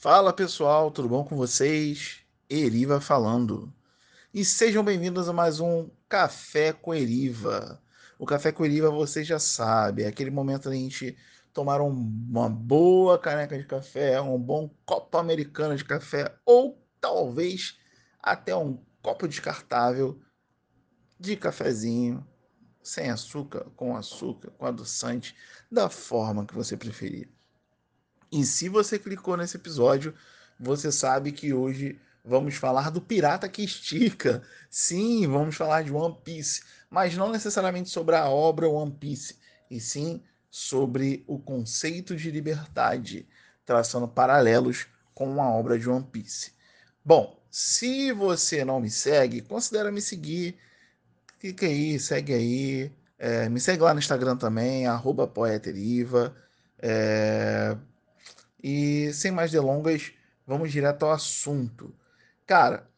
Fala pessoal, tudo bom com vocês? Eriva falando. E sejam bem-vindos a mais um Café com Eriva. O Café com Eriva você já sabe, é aquele momento da gente tomar um, uma boa caneca de café, um bom copo americano de café ou talvez até um copo descartável de cafezinho sem açúcar, com açúcar, com adoçante, da forma que você preferir. E se você clicou nesse episódio, você sabe que hoje vamos falar do pirata que estica. Sim, vamos falar de One Piece, mas não necessariamente sobre a obra One Piece, e sim sobre o conceito de liberdade, traçando paralelos com a obra de One Piece. Bom, se você não me segue, considere me seguir. Clica aí, segue aí. É, me segue lá no Instagram também, arroba poeteriva. É, e sem mais delongas, vamos direto ao assunto. Cara,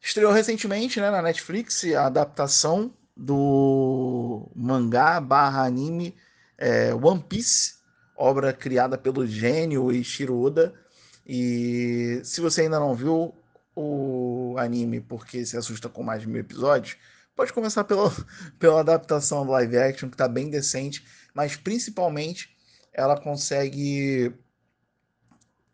estreou recentemente né, na Netflix a adaptação do mangá barra anime é, One Piece, obra criada pelo gênio Ishiro Oda. E se você ainda não viu o anime porque se assusta com mais de mil episódios, pode começar pela, pela adaptação do live action, que está bem decente, mas principalmente ela consegue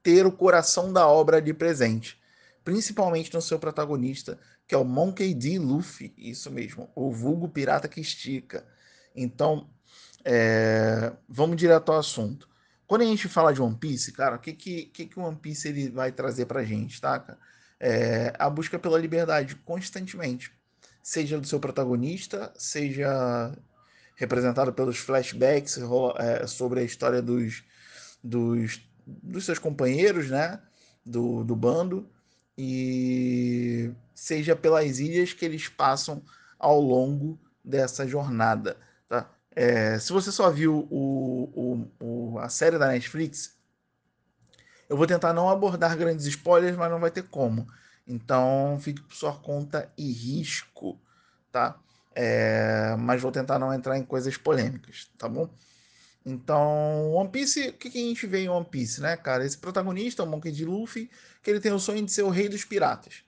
ter o coração da obra de presente, principalmente no seu protagonista, que é o Monkey D. Luffy, isso mesmo, o vulgo pirata que estica. Então, é, vamos direto ao assunto. Quando a gente fala de One Piece, cara, o que que, que, que One Piece ele vai trazer pra gente, tá, cara? É, a busca pela liberdade constantemente, seja do seu protagonista, seja representado pelos flashbacks é, sobre a história dos, dos dos seus companheiros, né? Do, do bando, e seja pelas ilhas que eles passam ao longo dessa jornada. Tá? É, se você só viu o, o, o, a série da Netflix, eu vou tentar não abordar grandes spoilers, mas não vai ter como. Então fique por sua conta e risco, tá? É, mas vou tentar não entrar em coisas polêmicas, tá bom? Então, One Piece, o que, que a gente vê em One Piece, né, cara? Esse protagonista, o Monkey D. Luffy, que ele tem o sonho de ser o rei dos piratas.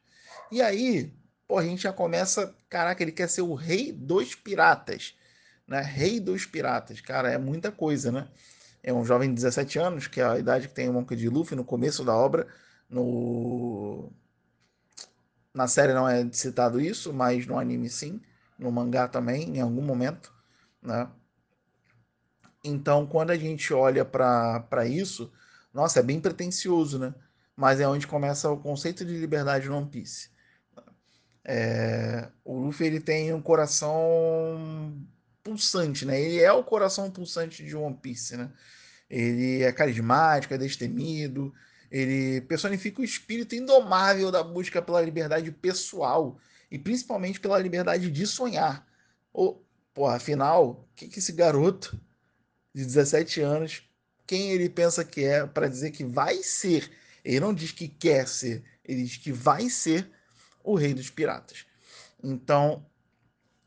E aí, pô, a gente já começa, caraca, ele quer ser o rei dos piratas, né? Rei dos piratas, cara, é muita coisa, né? É um jovem de 17 anos, que é a idade que tem o Monkey D. Luffy no começo da obra, no na série não é citado isso, mas no anime sim, no mangá também, em algum momento, né? Então, quando a gente olha para isso, nossa, é bem pretencioso, né? Mas é onde começa o conceito de liberdade no One Piece. É, o Luffy ele tem um coração pulsante, né? Ele é o coração pulsante de One Piece, né? Ele é carismático, é destemido, ele personifica o espírito indomável da busca pela liberdade pessoal e principalmente pela liberdade de sonhar. Ou, pô, afinal, o que, que esse garoto de 17 anos, quem ele pensa que é para dizer que vai ser. Ele não diz que quer ser, ele diz que vai ser o rei dos piratas. Então,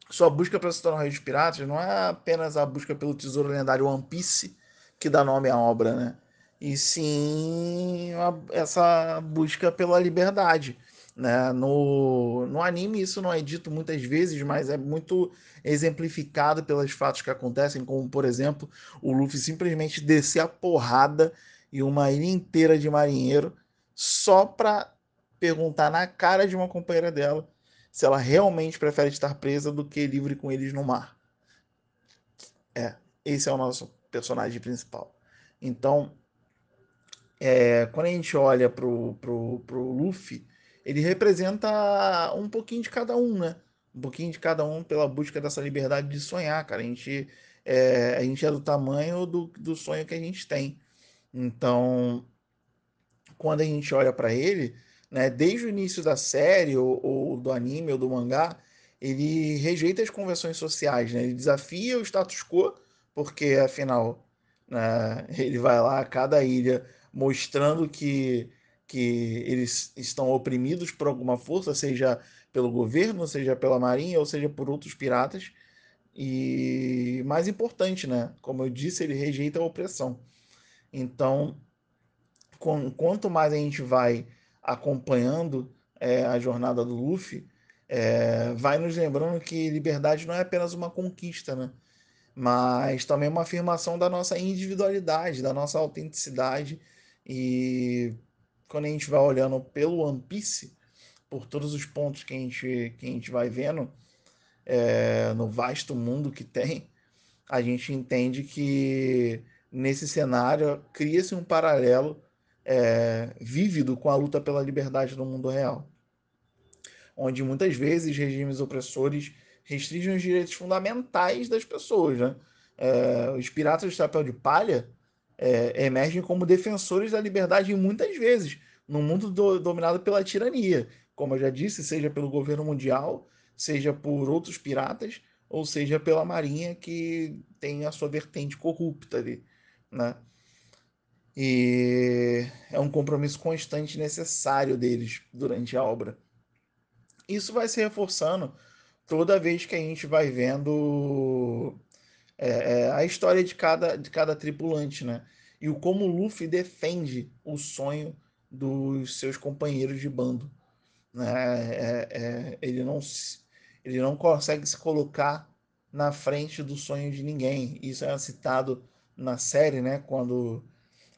sua busca para se tornar o rei dos piratas não é apenas a busca pelo tesouro lendário One Piece que dá nome à obra, né? E sim essa busca pela liberdade. Né? No, no anime isso não é dito muitas vezes, mas é muito exemplificado pelos fatos que acontecem, como por exemplo o Luffy simplesmente descer a porrada e uma ilha inteira de marinheiro só para perguntar na cara de uma companheira dela se ela realmente prefere estar presa do que livre com eles no mar. É, esse é o nosso personagem principal. Então, é, quando a gente olha pro, pro, pro Luffy, ele representa um pouquinho de cada um, né? Um pouquinho de cada um pela busca dessa liberdade de sonhar, cara. A gente é, a gente é do tamanho do, do sonho que a gente tem. Então, quando a gente olha para ele, né, desde o início da série, ou, ou, do anime, ou do mangá, ele rejeita as convenções sociais, né? Ele desafia o status quo, porque afinal, né, ele vai lá a cada ilha mostrando que que eles estão oprimidos por alguma força, seja pelo governo, seja pela marinha, ou seja por outros piratas. E mais importante, né? Como eu disse, ele rejeita a opressão. Então, quanto mais a gente vai acompanhando é, a jornada do Luffy, é, vai nos lembrando que liberdade não é apenas uma conquista, né? Mas também uma afirmação da nossa individualidade, da nossa autenticidade. E quando a gente vai olhando pelo One Piece, por todos os pontos que a gente, que a gente vai vendo é, no vasto mundo que tem, a gente entende que nesse cenário cria-se um paralelo é, vívido com a luta pela liberdade no mundo real, onde muitas vezes regimes opressores restringem os direitos fundamentais das pessoas. Né? É, os piratas de chapéu de palha é, emergem como defensores da liberdade muitas vezes, num mundo do, dominado pela tirania, como eu já disse, seja pelo governo mundial, seja por outros piratas, ou seja pela marinha que tem a sua vertente corrupta ali, né? E é um compromisso constante necessário deles durante a obra. Isso vai se reforçando toda vez que a gente vai vendo é, é, a história de cada, de cada tripulante, né? E o como o Luffy defende o sonho dos seus companheiros de bando. Né? É, é, ele, não, ele não consegue se colocar na frente do sonho de ninguém. Isso é citado na série, né? Quando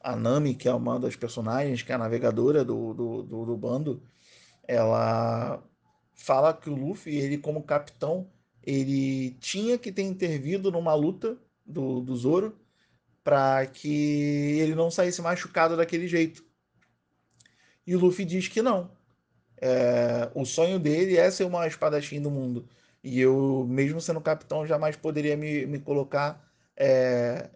a Nami, que é uma das personagens, que é a navegadora do, do, do, do bando, ela fala que o Luffy, ele como capitão, ele tinha que ter intervido numa luta do, do Zoro para que ele não saísse machucado daquele jeito. E o Luffy diz que não. É, o sonho dele é ser uma espadachim do mundo. E eu, mesmo sendo capitão, jamais poderia me, me colocar é,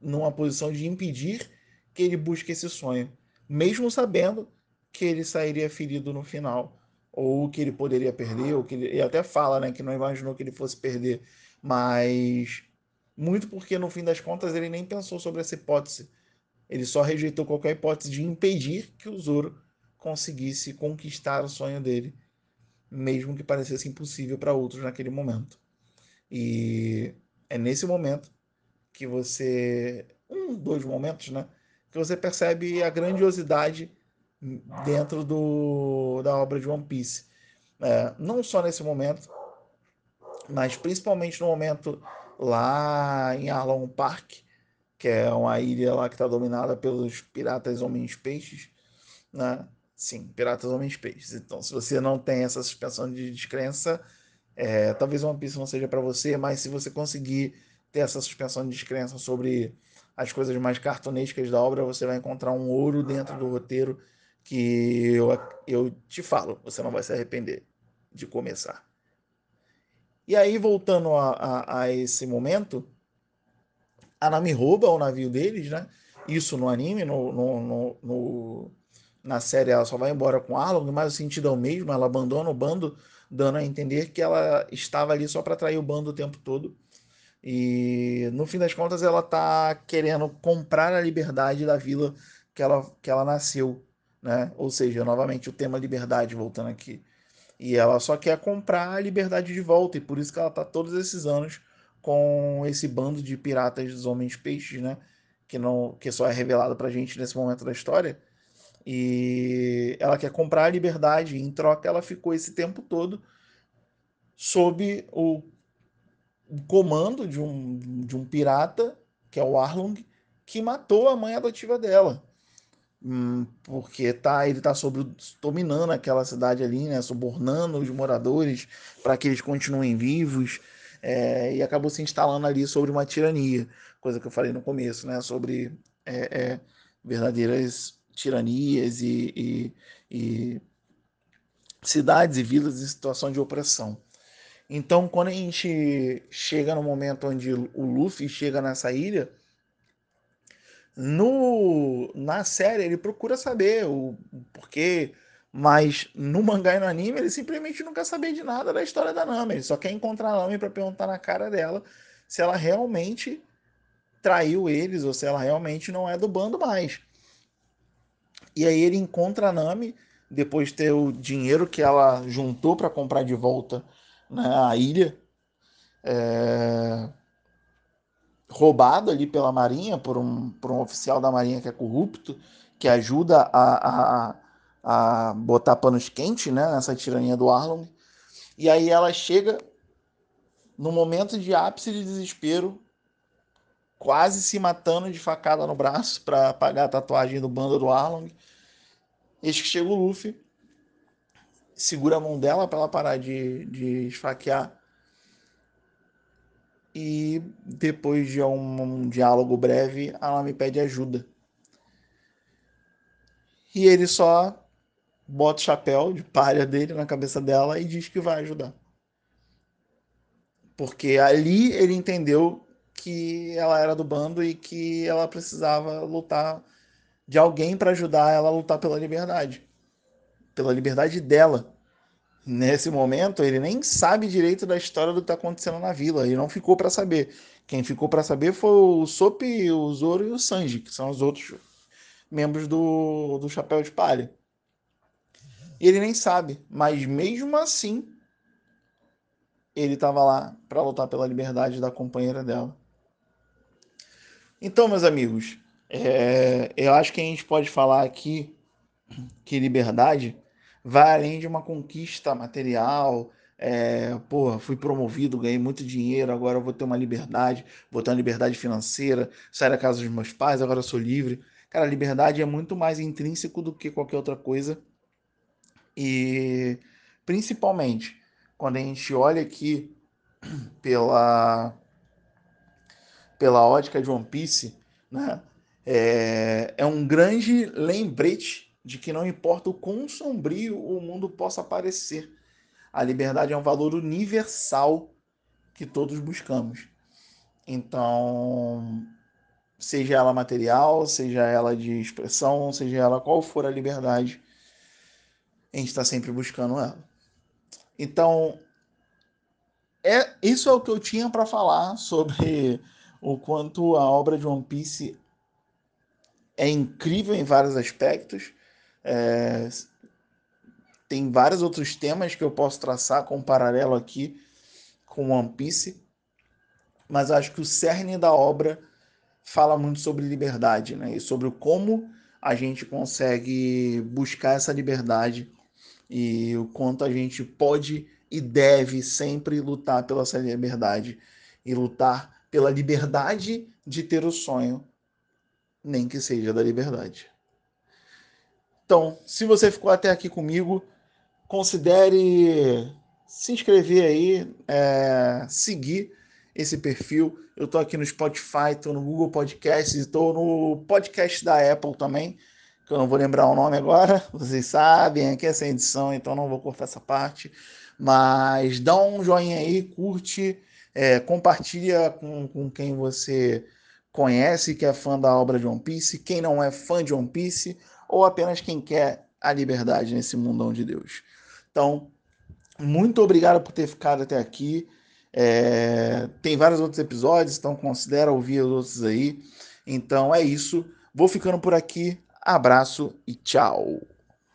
numa posição de impedir que ele busque esse sonho, mesmo sabendo que ele sairia ferido no final, ou que ele poderia perder, ou que ele, ele até fala, né, que não imaginou que ele fosse perder, mas muito porque no fim das contas ele nem pensou sobre essa hipótese. Ele só rejeitou qualquer hipótese de impedir que o Zoro conseguisse conquistar o sonho dele, mesmo que parecesse impossível para outros naquele momento. E é nesse momento que você, um, dois momentos, né, que você percebe a grandiosidade dentro do, da obra de One Piece. É, não só nesse momento, mas principalmente no momento lá em Arlong Park, que é uma ilha lá que está dominada pelos piratas homens-peixes, né? Sim, piratas homens-peixes. Então, se você não tem essa suspensão de descrença, é, talvez One Piece não seja para você, mas se você conseguir ter essa suspensão de descrença sobre as coisas mais cartunescas da obra, você vai encontrar um ouro dentro do roteiro que eu, eu te falo, você não vai se arrepender de começar. E aí, voltando a, a, a esse momento, a Nami rouba o navio deles, né? Isso no anime, no, no, no, no, na série ela só vai embora com Arlong, mas o sentido é o mesmo, ela abandona o bando, dando a entender que ela estava ali só para atrair o bando o tempo todo e no fim das contas ela tá querendo comprar a liberdade da vila que ela, que ela nasceu, né? Ou seja, novamente o tema liberdade voltando aqui. E ela só quer comprar a liberdade de volta e por isso que ela tá todos esses anos com esse bando de piratas dos homens peixes, né? Que não que só é revelado pra gente nesse momento da história. E ela quer comprar a liberdade, e em troca ela ficou esse tempo todo sob o comando de um, de um pirata, que é o Arlong, que matou a mãe adotiva dela. Hum, porque tá, ele está dominando aquela cidade ali, né, subornando os moradores para que eles continuem vivos. É, e acabou se instalando ali sobre uma tirania, coisa que eu falei no começo, né, sobre é, é, verdadeiras tiranias e, e, e cidades e vilas em situação de opressão. Então, quando a gente chega no momento onde o Luffy chega nessa ilha, no, na série ele procura saber o porquê, mas no mangá e no anime ele simplesmente não quer saber de nada da história da Nami. Ele só quer encontrar a Nami para perguntar na cara dela se ela realmente traiu eles ou se ela realmente não é do bando mais. E aí ele encontra a Nami depois de ter o dinheiro que ela juntou para comprar de volta né, a ilha. É... roubado ali pela Marinha, por um, por um oficial da Marinha que é corrupto, que ajuda a, a, a botar panos quentes né, nessa tirania do Arlong. E aí ela chega no momento de ápice de desespero, quase se matando de facada no braço para apagar a tatuagem do bando do Arlong. Eis que chega o Luffy, segura a mão dela para ela parar de, de esfaquear e depois de um, um diálogo breve, ela me pede ajuda. E ele só bota o chapéu de palha dele na cabeça dela e diz que vai ajudar. Porque ali ele entendeu que ela era do bando e que ela precisava lutar de alguém para ajudar ela a lutar pela liberdade. Pela liberdade dela nesse momento, ele nem sabe direito da história do que está acontecendo na vila. Ele não ficou para saber. Quem ficou para saber foi o Sop, o Zoro e o Sanji, que são os outros membros do, do Chapéu de Palha. Ele nem sabe, mas mesmo assim, ele estava lá para lutar pela liberdade da companheira dela. Então, meus amigos, é, eu acho que a gente pode falar aqui que liberdade vai além de uma conquista material. É, porra, fui promovido, ganhei muito dinheiro, agora vou ter uma liberdade, vou ter uma liberdade financeira, sair da casa dos meus pais, agora sou livre. Cara, liberdade é muito mais intrínseco do que qualquer outra coisa. E principalmente quando a gente olha aqui pela pela ótica de One Piece, né? É, é um grande lembrete de que não importa o quão sombrio o mundo possa parecer, a liberdade é um valor universal que todos buscamos. Então, seja ela material, seja ela de expressão, seja ela qual for a liberdade, a gente está sempre buscando ela. Então, é isso é o que eu tinha para falar sobre o quanto a obra de One Piece é incrível em vários aspectos é, tem vários outros temas que eu posso traçar com um paralelo aqui com One Piece, mas acho que o cerne da obra fala muito sobre liberdade, né? E sobre como a gente consegue buscar essa liberdade e o quanto a gente pode e deve sempre lutar pela essa liberdade e lutar pela liberdade de ter o sonho, nem que seja da liberdade. Então, se você ficou até aqui comigo, considere se inscrever aí, é, seguir esse perfil. Eu estou aqui no Spotify, estou no Google Podcasts, estou no podcast da Apple também, que eu não vou lembrar o nome agora. Vocês sabem, aqui é sem edição, então não vou cortar essa parte. Mas dá um joinha aí, curte, é, compartilha com, com quem você conhece, que é fã da obra de One Piece. Quem não é fã de One Piece, ou apenas quem quer a liberdade nesse mundão de Deus. Então, muito obrigado por ter ficado até aqui. É, tem vários outros episódios, então considera ouvir os outros aí. Então é isso. Vou ficando por aqui. Abraço e tchau.